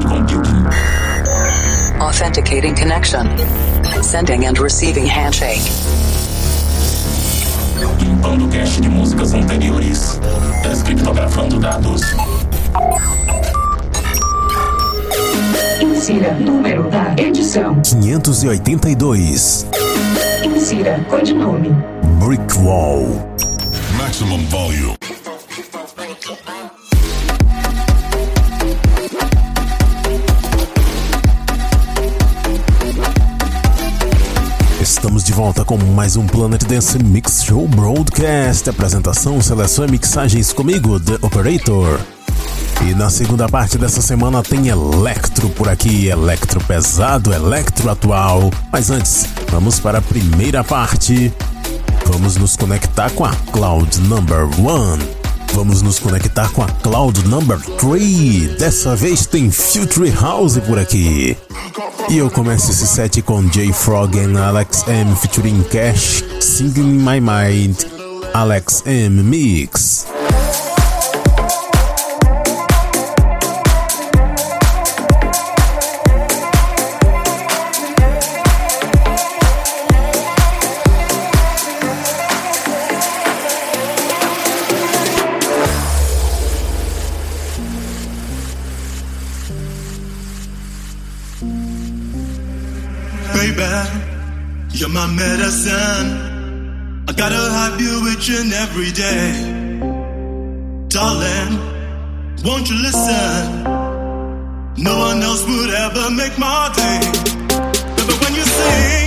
cloud computing. Authenticating connection. Sending and receiving handshake. Limpando cache de músicas anteriores. Descriptografando dados. Insira número da edição. 582. Insira codinome. Brick Wall. Maximum volume. Volta com mais um Planet Dance Mix Show Broadcast. Apresentação, seleção e mixagens comigo, The Operator. E na segunda parte dessa semana tem Electro por aqui, Electro pesado, Electro atual. Mas antes, vamos para a primeira parte. Vamos nos conectar com a Cloud Number One. Vamos nos conectar com a Cloud Number 3. Dessa vez tem Future House por aqui. E eu começo esse set com J Frog e Alex M featuring Cash, Singing in My Mind, Alex M Mix. Medicine. I gotta have you each and every day. Darling, won't you listen? No one else would ever make my day. But when you sing,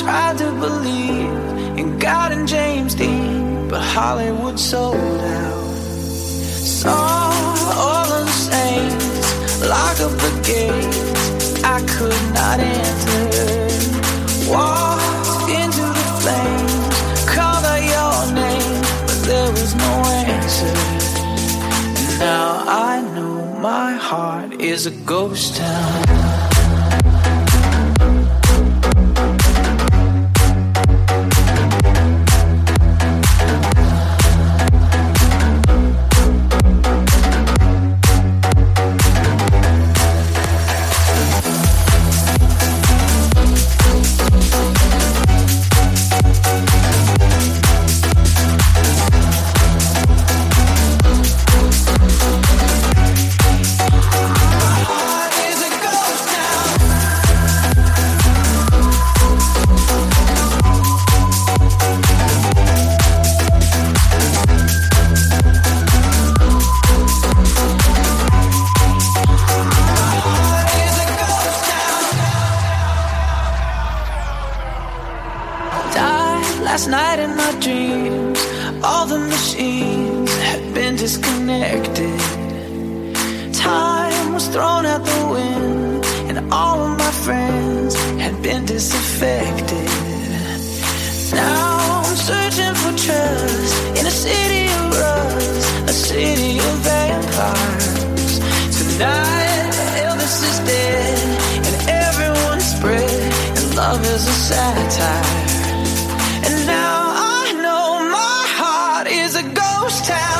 tried to believe in God and James Dean, but Hollywood sold out. Saw all the saints lock up the gates I could not enter. Walked into the flames, called out your name, but there was no answer. And now I know my heart is a ghost town. Ghost town.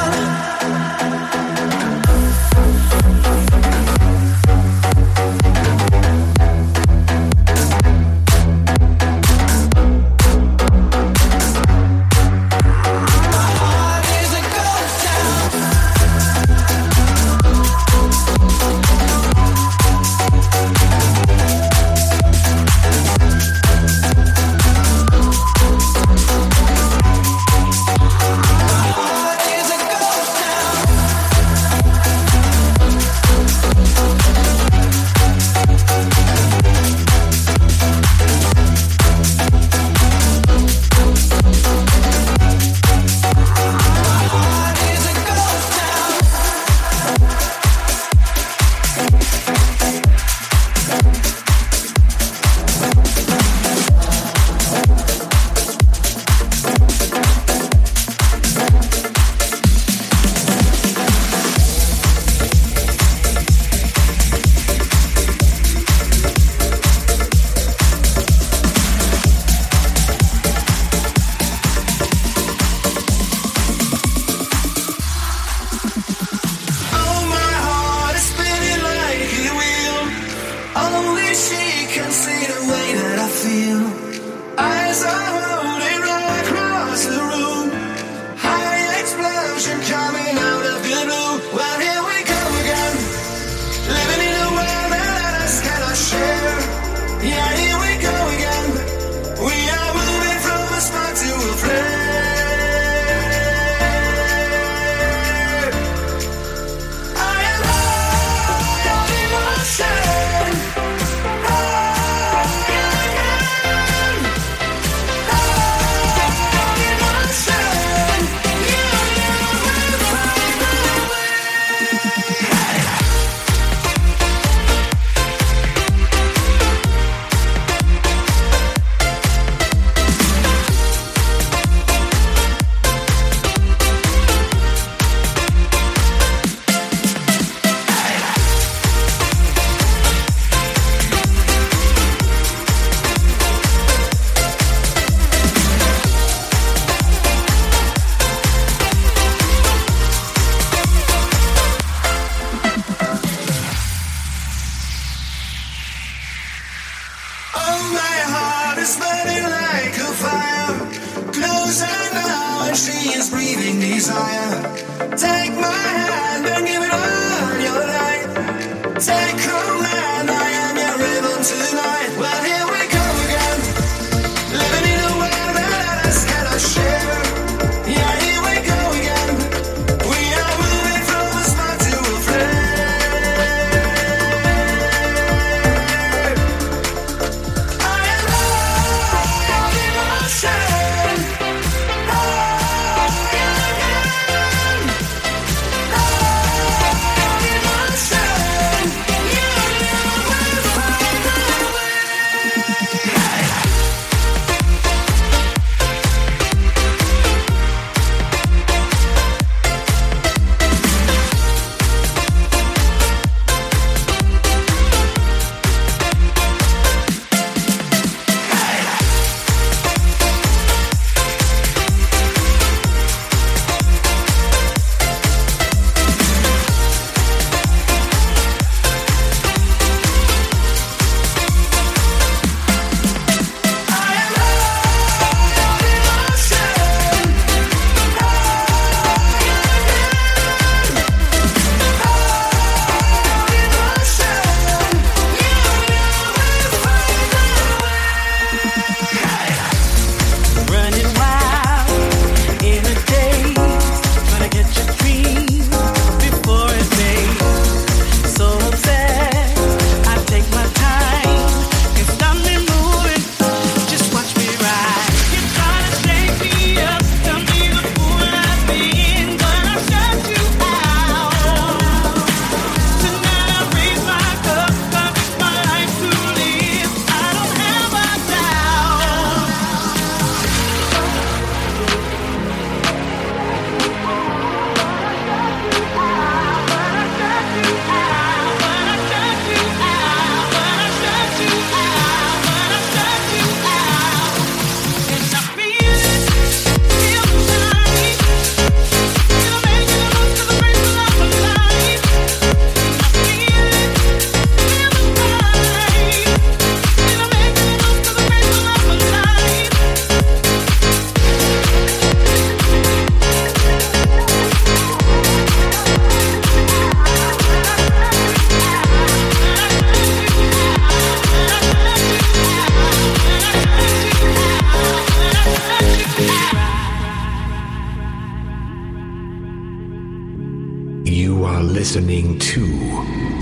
Listening to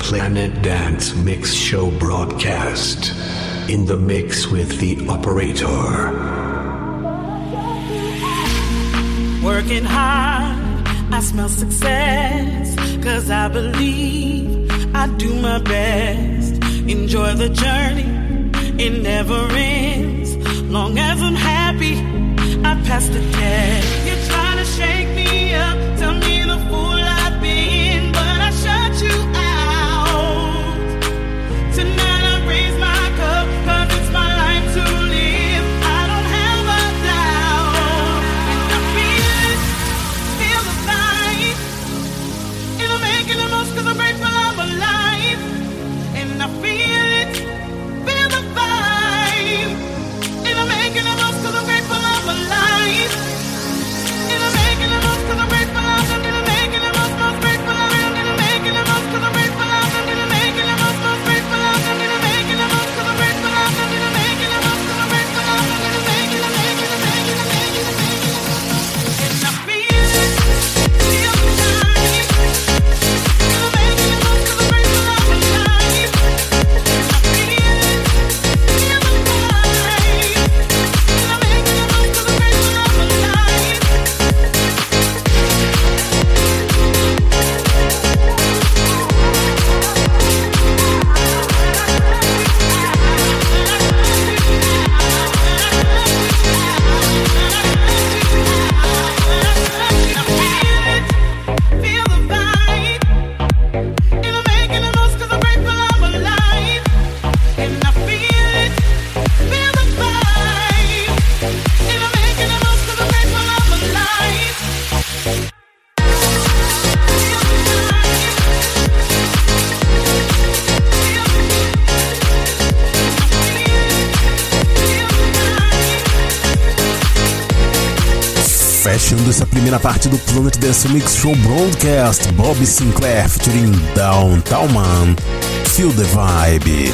Planet Dance Mix Show broadcast in the mix with the operator. Working hard, I smell success, cause I believe I do my best. Enjoy the journey, it never ends. Long as I'm happy, I pass the test. You're trying to shake Fechando essa primeira parte do Planet Dance Mix Show Broadcast, Bob Sinclair featuring Downtown Man, Feel the Vibe.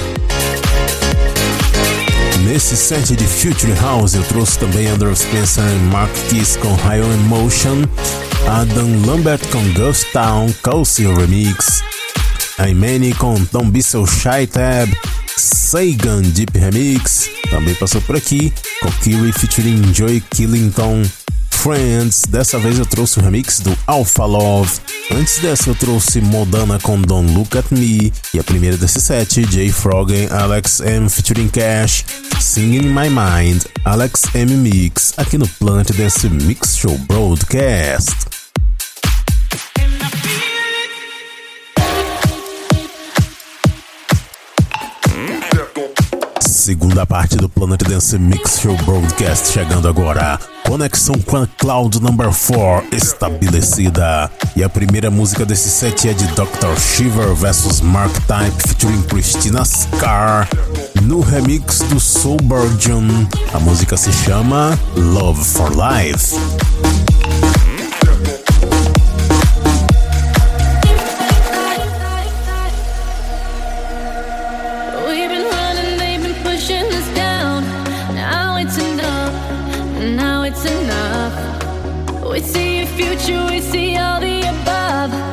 Nesse set de Future House eu trouxe também Andrew Spencer e Mark Kiss com High on Emotion, Adam Lambert com Ghost Town, Kelsey Remix, Imani com Be So Shy Tab, Sagan Deep Remix, também passou por aqui, Kokiri featuring Joy Killington, Friends, dessa vez eu trouxe o remix do Alpha Love. Antes dessa eu trouxe Modana com Don't Look At Me. E a primeira desse set, Jay Frog e Alex M featuring Cash, Singing in My Mind, Alex M Mix, aqui no Planet Dance Mix Show Broadcast. Segunda parte do Planet Dance Mix Show Broadcast chegando agora. Conexão com a Cloud Number 4 estabelecida. E a primeira música desse set é de Dr. Shiver vs Mark Type featuring Christina Scar no remix do Soul Virgin. A música se chama Love for Life. We see a future, we see all the above.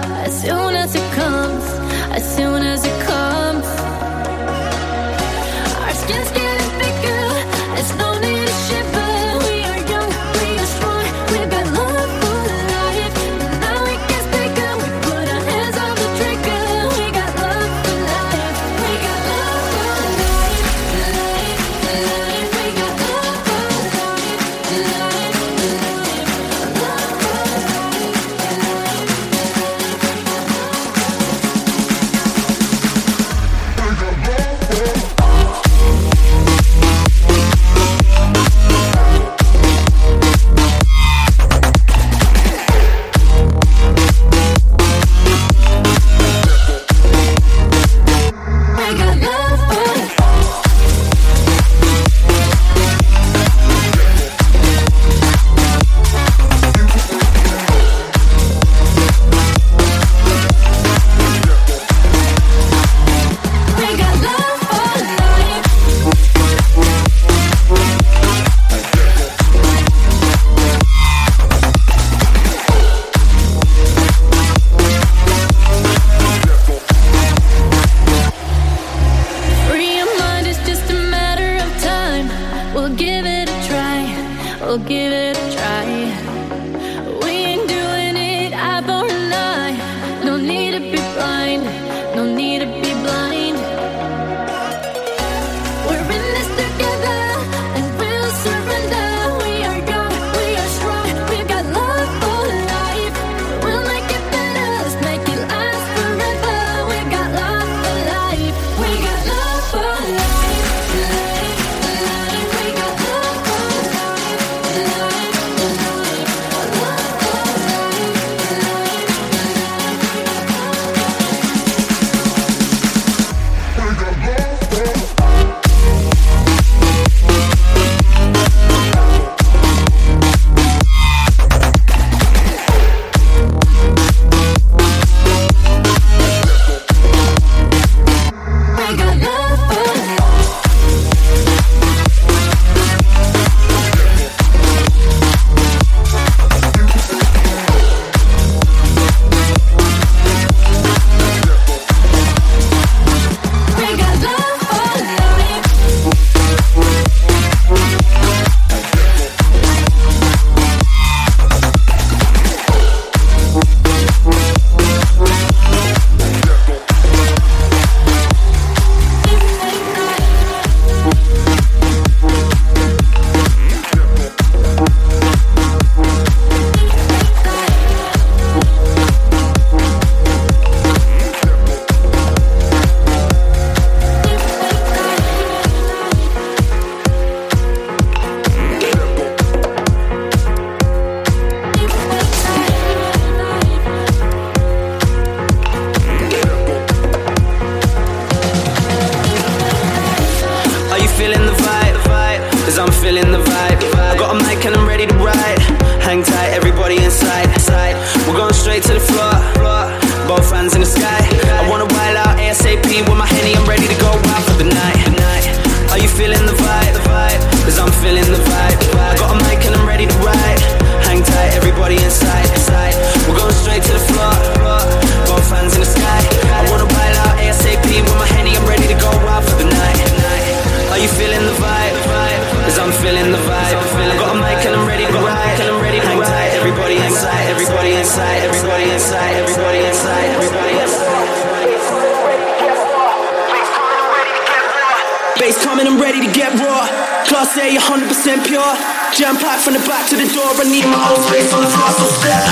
say 100% pure. Jump out from the back to the door. I need my own space on the floor, so step.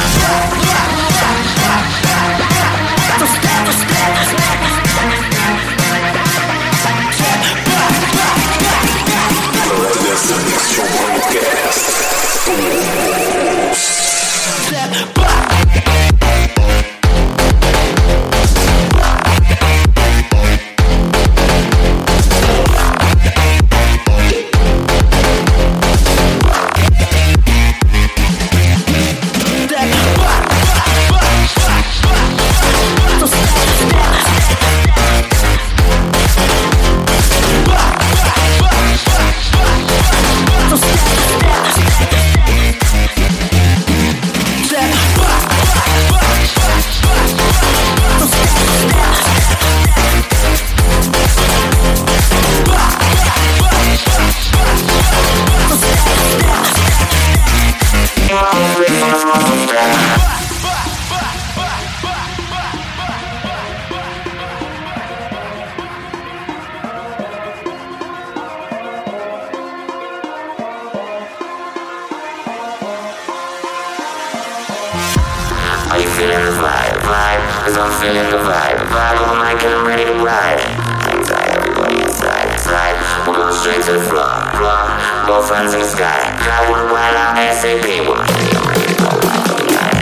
So step, so step, step. Are you feeling the vibe? Vibe? Cause I'm feeling the vibe. Vibe on mic and I'm ready to ride. Inside, everybody inside, inside. We're going straight to the floor, floor. Both hands in the sky. I wanna. Wanna see I'm ready to go like a guy.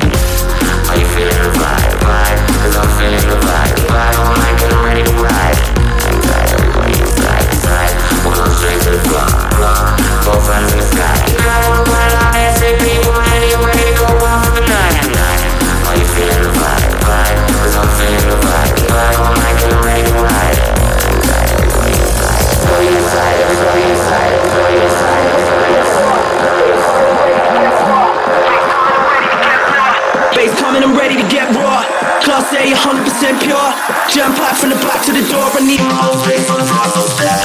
Are you feeling the vibe? Vibe? Cause I'm feeling the vibe. Vibe on mic and I'm ready to ride. Inside, everybody inside, inside. We're going straight to the floor, floor. Both hands in the sky. 100% pure. Jump out from the back to the door. I need more space on the floor, so stay.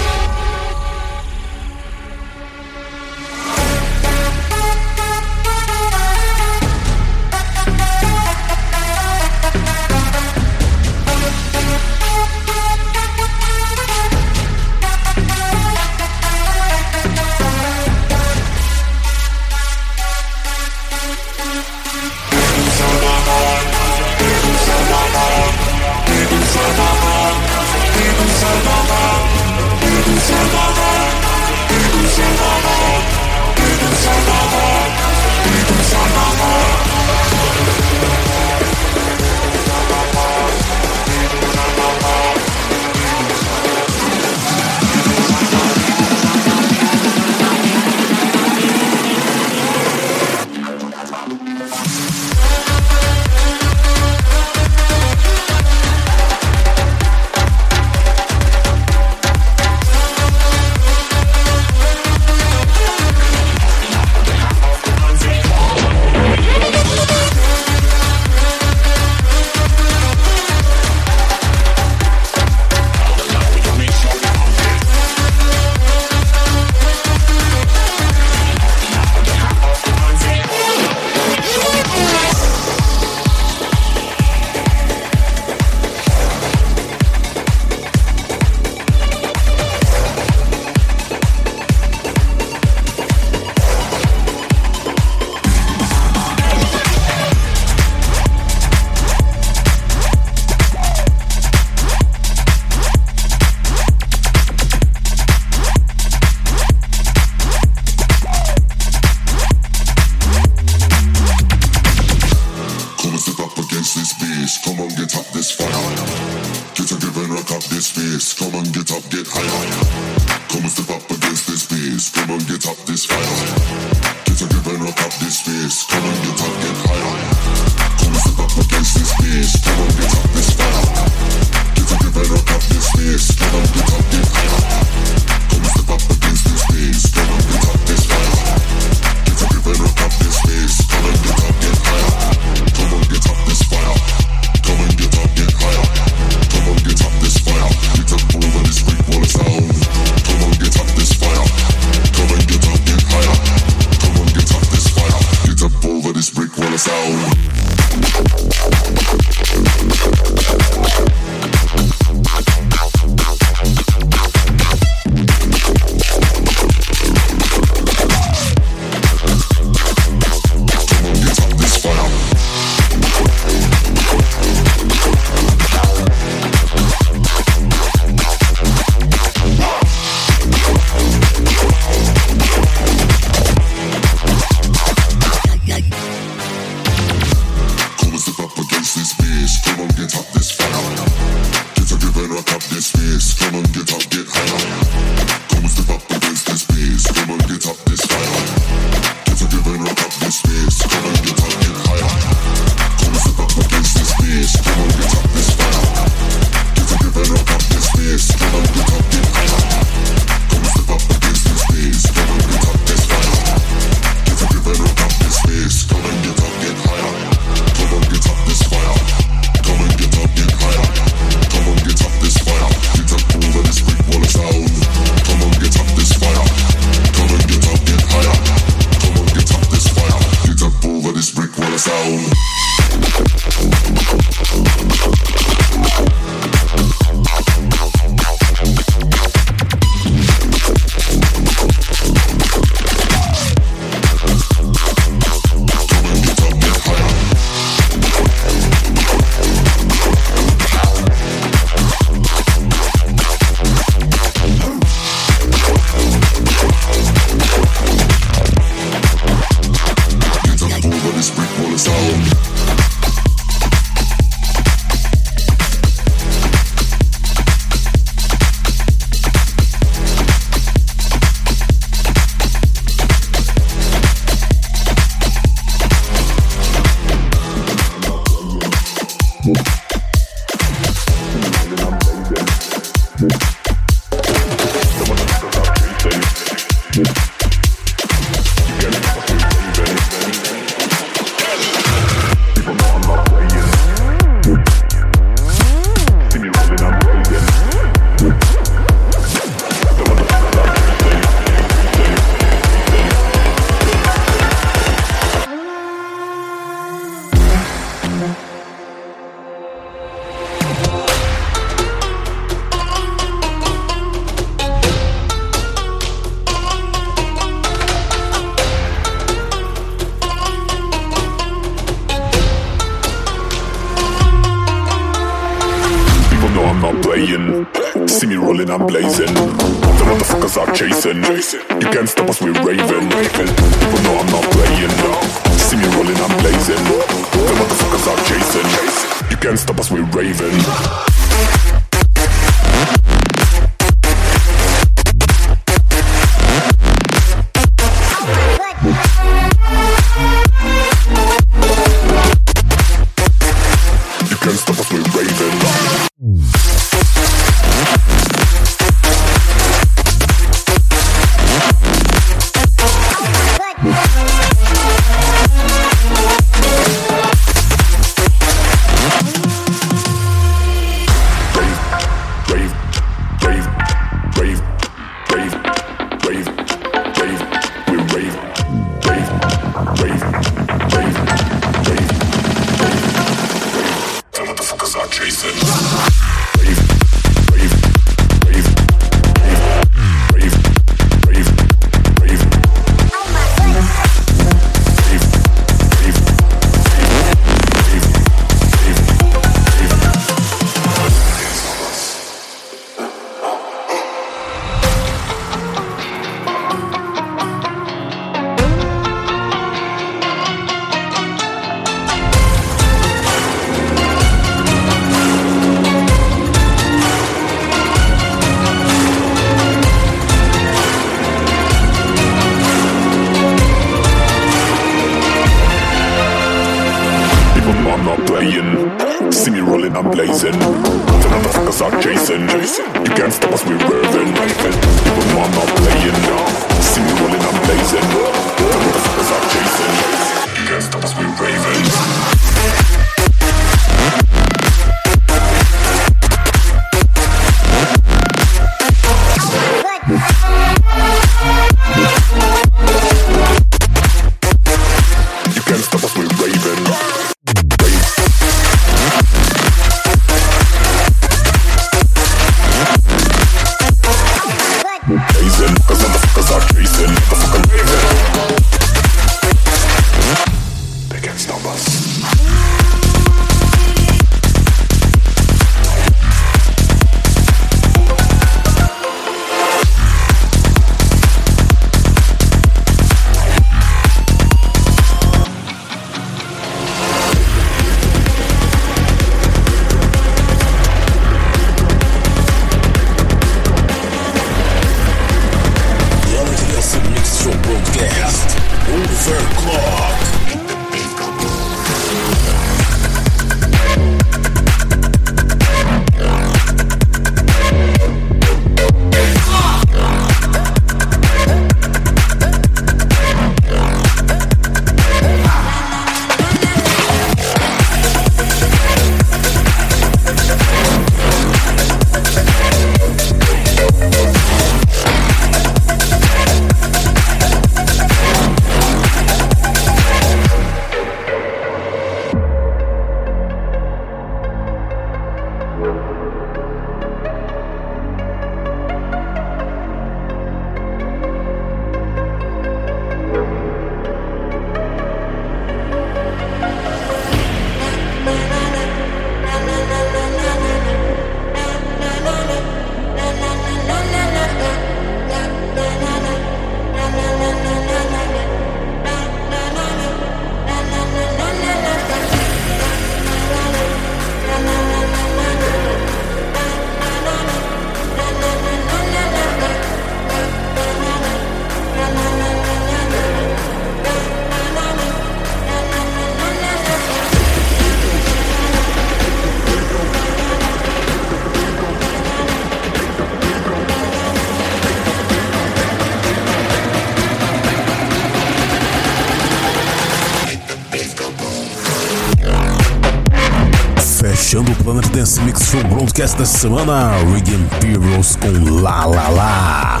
seu broadcast da semana, Regan Piros com La La La.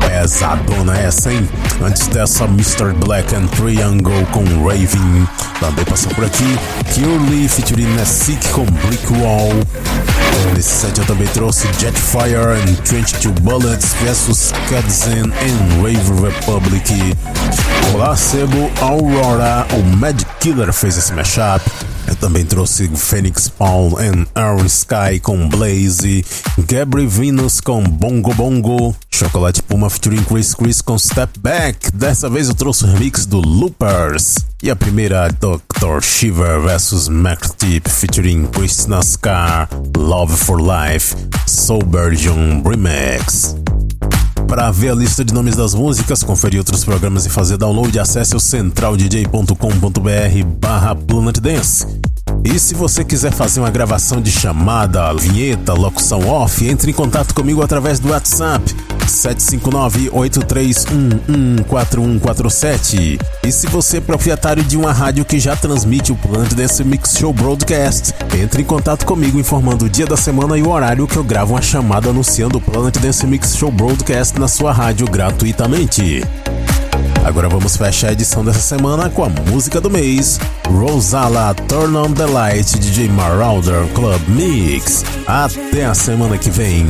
Pesadona essa, hein? Antes dessa, Mr. Black and Triangle com Raven. Também passou por aqui, Curly featuring Nasik com Brick Wall. Nesse set eu também trouxe Jetfire and 22 Bullets versus Cadzin and Rave Republic. Olá, sebo Aurora, o Mad Killer fez esse mashup. Eu também trouxe Phoenix Paul and Aaron Sky com Blaze, Gabri Venus com Bongo Bongo, Chocolate Puma featuring Chris Chris com Step Back. Dessa vez eu trouxe o remix do Loopers. E a primeira, Dr. Shiver vs Mac Tip featuring Chris Nascar, Love for Life, Soul Version Remix. Para ver a lista de nomes das músicas, conferir outros programas e fazer download, acesse o centraldj.com.br barra Planet Dance. E se você quiser fazer uma gravação de chamada, vinheta, locução off, entre em contato comigo através do WhatsApp 759-8311-4147. E se você é proprietário de uma rádio que já transmite o Planet Dance Mix Show Broadcast, entre em contato comigo informando o dia da semana e o horário que eu gravo uma chamada anunciando o Planet Dance Mix Show Broadcast na sua rádio gratuitamente. Agora vamos fechar a edição dessa semana com a música do mês, Rosala Turn on the Light DJ Marauder Club Mix. Até a semana que vem.